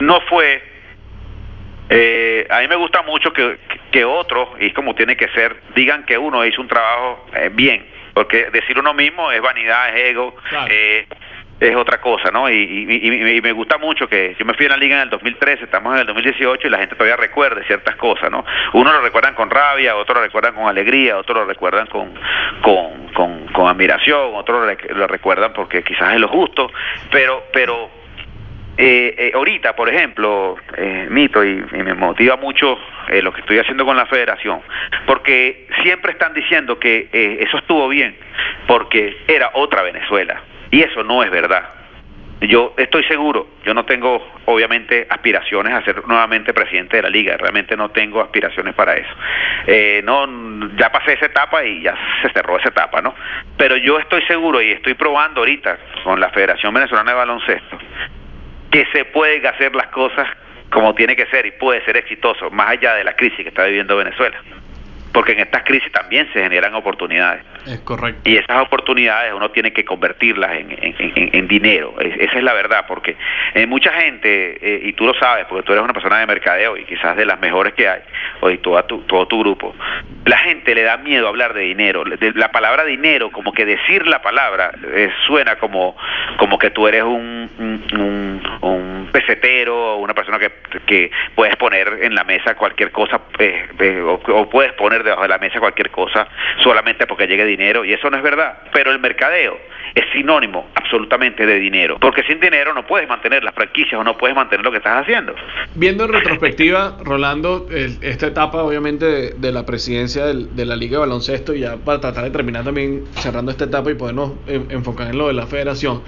no fue... Eh, a mí me gusta mucho que, que otros, y es como tiene que ser, digan que uno hizo un trabajo eh, bien, porque decir uno mismo es vanidad, es ego, eh, es otra cosa, ¿no? Y, me gusta mucho que yo me fui a la liga en el 2013, estamos en el 2018 y la gente todavía recuerde ciertas cosas, ¿no? Uno lo recuerdan con rabia, otros lo recuerdan con alegría, otros lo recuerdan con, con, con, admiración, otros lo, recuerdan porque quizás es lo justo, pero, pero eh, eh, ahorita, por ejemplo, eh, Mito, y, me motiva mucho eh, lo que estoy haciendo con la federación, porque siempre están diciendo que eso estuvo bien, porque era otra Venezuela y eso no es verdad. Yo estoy seguro, yo no tengo obviamente aspiraciones a ser nuevamente presidente de la liga, realmente no tengo aspiraciones para eso. Eh, no, ya pasé esa etapa y ya se cerró esa etapa, ¿no? Pero yo estoy seguro y estoy probando ahorita con la Federación Venezolana de Baloncesto que se pueden hacer las cosas como tiene que ser y puede ser exitoso, más allá de la crisis que está viviendo Venezuela porque en estas crisis también se generan oportunidades. Es correcto. Y esas oportunidades uno tiene que convertirlas en, en, dinero. esa es la verdad, porque eh, mucha gente, eh, y tú lo sabes, porque tú eres una persona de mercadeo y quizás de las mejores que hay, o toda tu, todo tu grupo, la gente le da miedo hablar de dinero. la palabra dinero, como que decir la palabra, eh, suena como, como que tú eres un, un, un, pesetero, una persona que, que puedes poner en la mesa cualquier cosa, o puedes poner debajo de la mesa cualquier cosa solamente porque llegue dinero y eso no es verdad. Pero el mercadeo es sinónimo absolutamente de dinero, porque sin dinero no puedes mantener las franquicias o no puedes mantener lo que estás haciendo. Viendo en retrospectiva, Rolando, esta etapa obviamente de, la presidencia de la Liga de Baloncesto, ya para tratar de terminar también cerrando esta etapa y podernos enfocar en lo de la federación.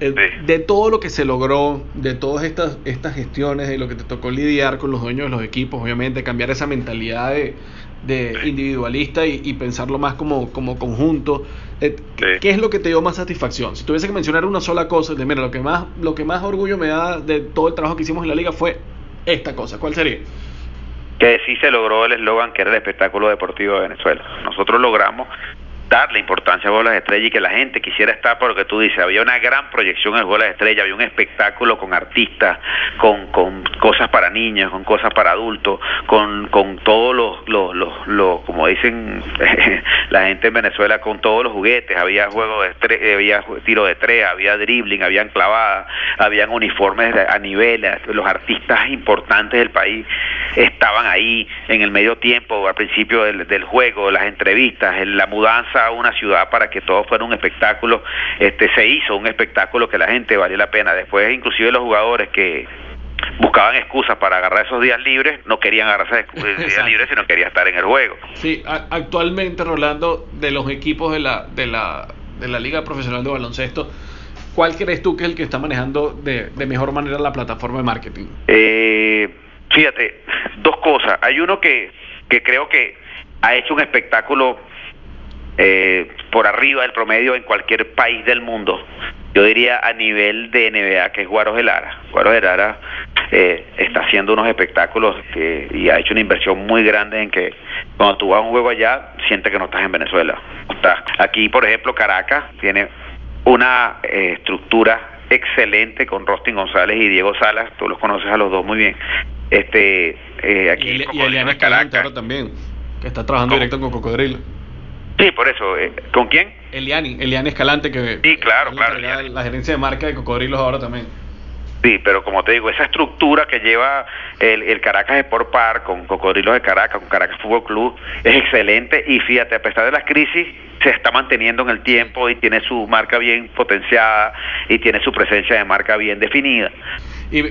Eh, de todo lo que se logró, de todas estas, estas gestiones, de lo que te tocó lidiar con los dueños de los equipos, obviamente, cambiar esa mentalidad de, de individualista y, pensarlo más como, como conjunto. Eh, ¿Qué es lo que te dio más satisfacción? Si tuviese que mencionar una sola cosa, de mira, lo que más, lo que más orgullo me da de todo el trabajo que hicimos en la liga fue esta cosa. ¿Cuál sería? Que sí se logró el eslogan que era el espectáculo deportivo de Venezuela. Nosotros logramos darle importancia a Bolas Estrellas y que la gente quisiera estar por lo que tú dices. Había una gran proyección en Bolas Estrellas, había un espectáculo con artistas, con, con cosas para niños, con cosas para adultos, con, todos los, los, los, como dicen la gente en Venezuela, con todos los juguetes. Había juego de había tiro de tres, había dribbling, habían clavadas, habían uniformes a nivel, los artistas importantes del país estaban ahí en el medio tiempo, al principio del, del juego, las entrevistas, la mudanza una ciudad para que todo fuera un espectáculo, este se hizo un espectáculo que la gente valió la pena. Después inclusive los jugadores que buscaban excusas para agarrar esos días libres, no querían agarrar esos días libres, sino querían estar en el juego. Sí, actualmente Rolando, de los equipos de la, de la, de la Liga Profesional de Baloncesto, ¿cuál crees tú que es el que está manejando de, de mejor manera la plataforma de marketing? Eh, fíjate, dos cosas. Hay uno que, que creo que ha hecho un espectáculo eh, por arriba del promedio en cualquier país del mundo. Yo diría a nivel de NBA, que es Guaros de Lara. Guaros de Lara eh, está haciendo unos espectáculos que, y ha hecho una inversión muy grande en que cuando tú vas a un juego allá, sientes que no estás en Venezuela. Aquí, por ejemplo, Caracas tiene una eh, estructura excelente con Rostin González y Diego Salas, tú los conoces a los dos muy bien. Este, eh, aquí y, y Eliana Escalante ahora también, que está trabajando directo con Cocodrilo. Sí, por eso. Eh, ¿Con quién? Eliani, Eliani Escalante, que sí, claro, claro. La, gerencia de marca de Cocodrilos ahora también. Sí, pero como te digo, esa estructura que lleva el, el, Caracas Sport Park con Cocodrilos de Caracas, con Caracas Fútbol Club, es excelente y fíjate, a pesar de las crisis, se está manteniendo en el tiempo y tiene su marca bien potenciada y tiene su presencia de marca bien definida. Y,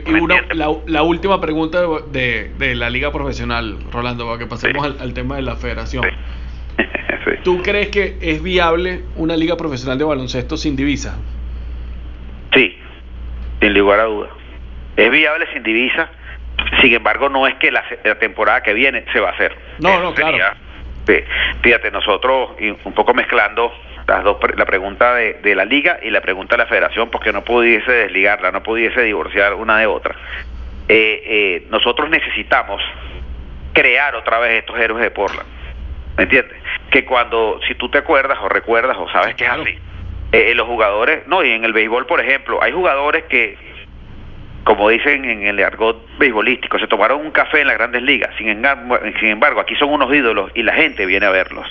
la, última pregunta de, de, la liga profesional, Rolando, para que pasemos al, tema de la federación. ¿Tú crees que es viable una liga profesional de baloncesto sin divisa? Sí, sin lugar a duda. Es viable sin divisa, sin embargo no es que la, temporada que viene se va a hacer. No, no, claro. Fíjate, nosotros, un poco mezclando las dos, la pregunta de, la liga y la pregunta de la federación, porque no pudiese desligarla, no pudiese divorciar una de otra. Eh, eh, nosotros necesitamos crear otra vez estos héroes de Portland. ¿Me entiendes? Que cuando, si tú te acuerdas o recuerdas o sabes que es así, eh, los jugadores, no, y en el béisbol, por ejemplo, hay jugadores que como dicen en el argot beisbolístico, se tomaron un café en las grandes ligas. Sin embargo, aquí son unos ídolos y la gente viene a verlos.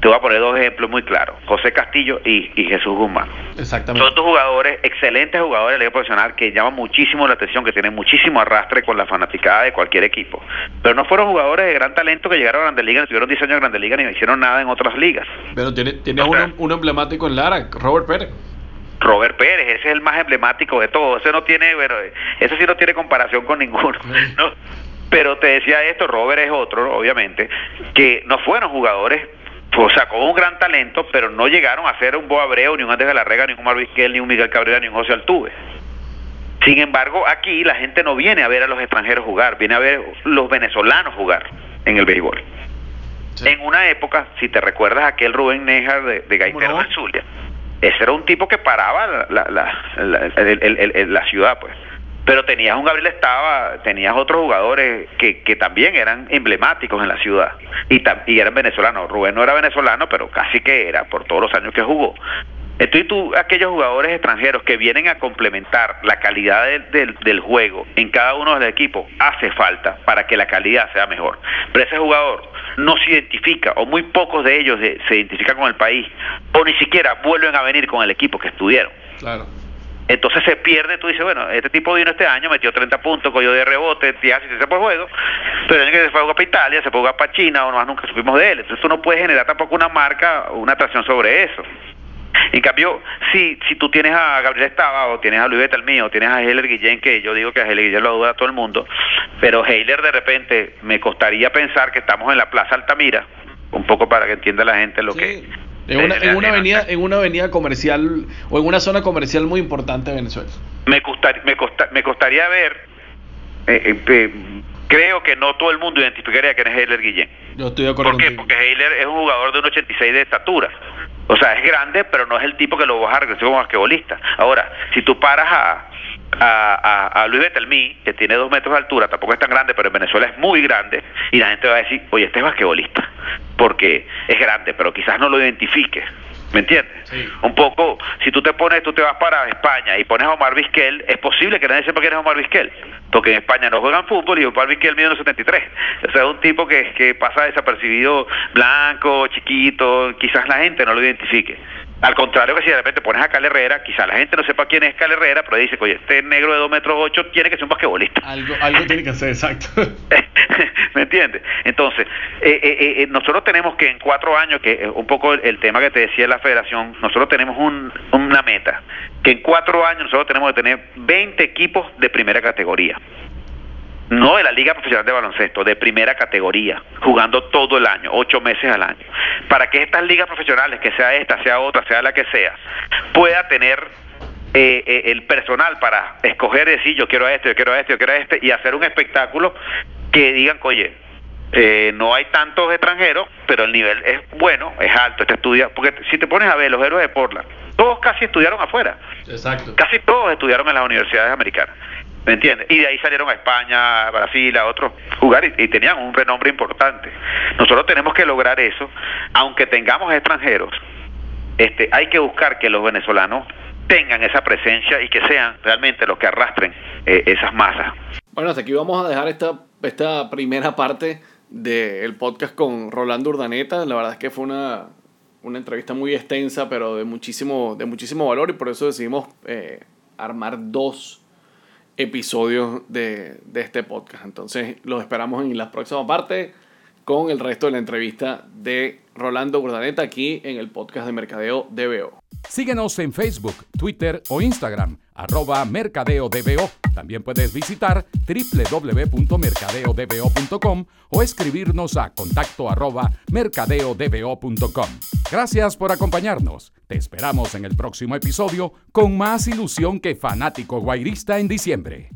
Te voy a poner dos ejemplos muy claros: José Castillo y, Jesús Guzmán. Exactamente. Son dos jugadores, excelentes jugadores de la liga profesional que llaman muchísimo la atención, que tienen muchísimo arrastre con la fanaticada de cualquier equipo. Pero no fueron jugadores de gran talento que llegaron a Grandes Ligas, tuvieron diseño de Grandes Ligas ni hicieron nada en otras ligas. Pero tiene, tiene uno emblemático en Lara, Robert Pérez. Robert Pérez, ese es el más emblemático de todos, ese no tiene, bueno, ese sí no tiene comparación con ninguno, ¿no? Pero te decía esto, Robert es otro, obviamente, que no fueron jugadores, o sea, con un gran talento, pero no llegaron a ser un Boabreo, ni un Andrés de la Rega, ni un Marvisquel, ni un Miguel Cabrera, ni un José Altuve. Sin embargo, aquí la gente no viene a ver a los extranjeros jugar, viene a ver los venezolanos jugar en el béisbol. En una época, si te recuerdas aquel Rubén Nejar de, de Gaitero de Zulia, ese era un tipo que paraba la, la, la, ciudad, pues. Pero tenías un Gabriel Estaba, tenías otros jugadores que, que también eran emblemáticos en la ciudad y, y eran venezolanos. Rubén no era venezolano, pero casi que era por todos los años que jugó. Entonces tú, aquellos jugadores extranjeros que vienen a complementar la calidad del, del juego en cada uno de los equipos, hace falta para que la calidad sea mejor. Pero ese jugador no se identifica, o muy pocos de ellos se identifican con el país, o ni siquiera vuelven a venir con el equipo que estuvieron. Claro. Entonces se pierde, tú dices, bueno, este tipo vino este año, metió 30 puntos, cogió de rebote, y así se fue juego, pero el año que se fue a jugar para Italia, se fue a jugar para China, o más nunca supimos de él. Entonces tú no puedes generar tampoco una marca, una atracción sobre eso. En cambio, si, si tú tienes a Gabriel Estaba o tienes a Luis Betalmí o tienes a Heiler Guillén, que yo digo que a Heiler Guillén lo duda todo el mundo, pero Heiler de repente me costaría pensar que estamos en la Plaza Altamira, un poco para que entienda la gente lo que... En una, en una avenida en una avenida comercial o en una zona comercial muy importante de Venezuela. Me, me, me costaría ver, eh, eh, creo que no todo el mundo identificaría quién es Heiler Guillén. Yo estoy de acuerdo. ¿Por qué? Porque Heiler es un jugador de un 86 de estatura. O sea, es grande, pero no es el tipo que lo vas a regresar como basquetbolista. Ahora, si tú paras a, a, a, Luis Betelmí, que tiene dos metros de altura, tampoco es tan grande, pero en Venezuela es muy grande, y la gente va a decir, oye, este es basquetbolista, porque es grande, pero quizás no lo identifique. ¿Me entiendes? Un poco, si tú te pones, tú te vas para España y pones a Omar Vizquel, es posible que nadie sepa quién es Omar Vizquel, porque en España no juegan fútbol y Omar Vizquel mide 1,73. O sea, es un tipo que, que pasa desapercibido, blanco, chiquito, quizás la gente no lo identifique. Al contrario que si de repente pones a Cal Herrera, quizá la gente no sepa quién es Cal Herrera, pero dice, oye, este negro de 2 metros 8 tiene que ser un basquetbolista. Algo, algo tiene que ser, exacto. ¿Me entiendes? Entonces, eh, eh, eh, nosotros tenemos que en cuatro años, que es un poco el, tema que te decía la federación, nosotros tenemos un, una meta, que en cuatro años nosotros tenemos que tener 20 equipos de primera categoría no de la Liga Profesional de Baloncesto, de primera categoría, jugando todo el año, ocho meses al año, para que estas ligas profesionales, que sea esta, sea otra, sea la que sea, pueda tener eh, eh, el personal para escoger y decir yo quiero a este, yo quiero a este, yo quiero a este, y hacer un espectáculo que digan, oye, eh, no hay tantos extranjeros, pero el nivel es bueno, es alto, este estudia, porque si te pones a ver los héroes de Portland, todos casi estudiaron afuera. Exacto. Casi todos estudiaron en las universidades americanas. ¿Me entiendes? Y de ahí salieron a España, a Brasil, a otros lugares y, tenían un renombre importante. Nosotros tenemos que lograr eso, aunque tengamos extranjeros, este, hay que buscar que los venezolanos tengan esa presencia y que sean realmente los que arrastren eh, esas masas. Bueno, hasta aquí vamos a dejar esta, esta primera parte del podcast con Rolando Urdaneta. La verdad es que fue una, una entrevista muy extensa, pero de muchísimo, de muchísimo valor y por eso decidimos eh, armar dos episodios de, de, este podcast. Entonces los esperamos en la próxima parte con el resto de la entrevista de Rolando Urdaneta aquí en el podcast de Mercadeo DBO. Síguenos en Facebook, Twitter o Instagram, arroba mercadeodbo. También puedes visitar www.mercadeodbo.com o escribirnos a contacto arroba mercadeodbo.com. Gracias por acompañarnos. Te esperamos en el próximo episodio con más ilusión que fanático guairista en diciembre.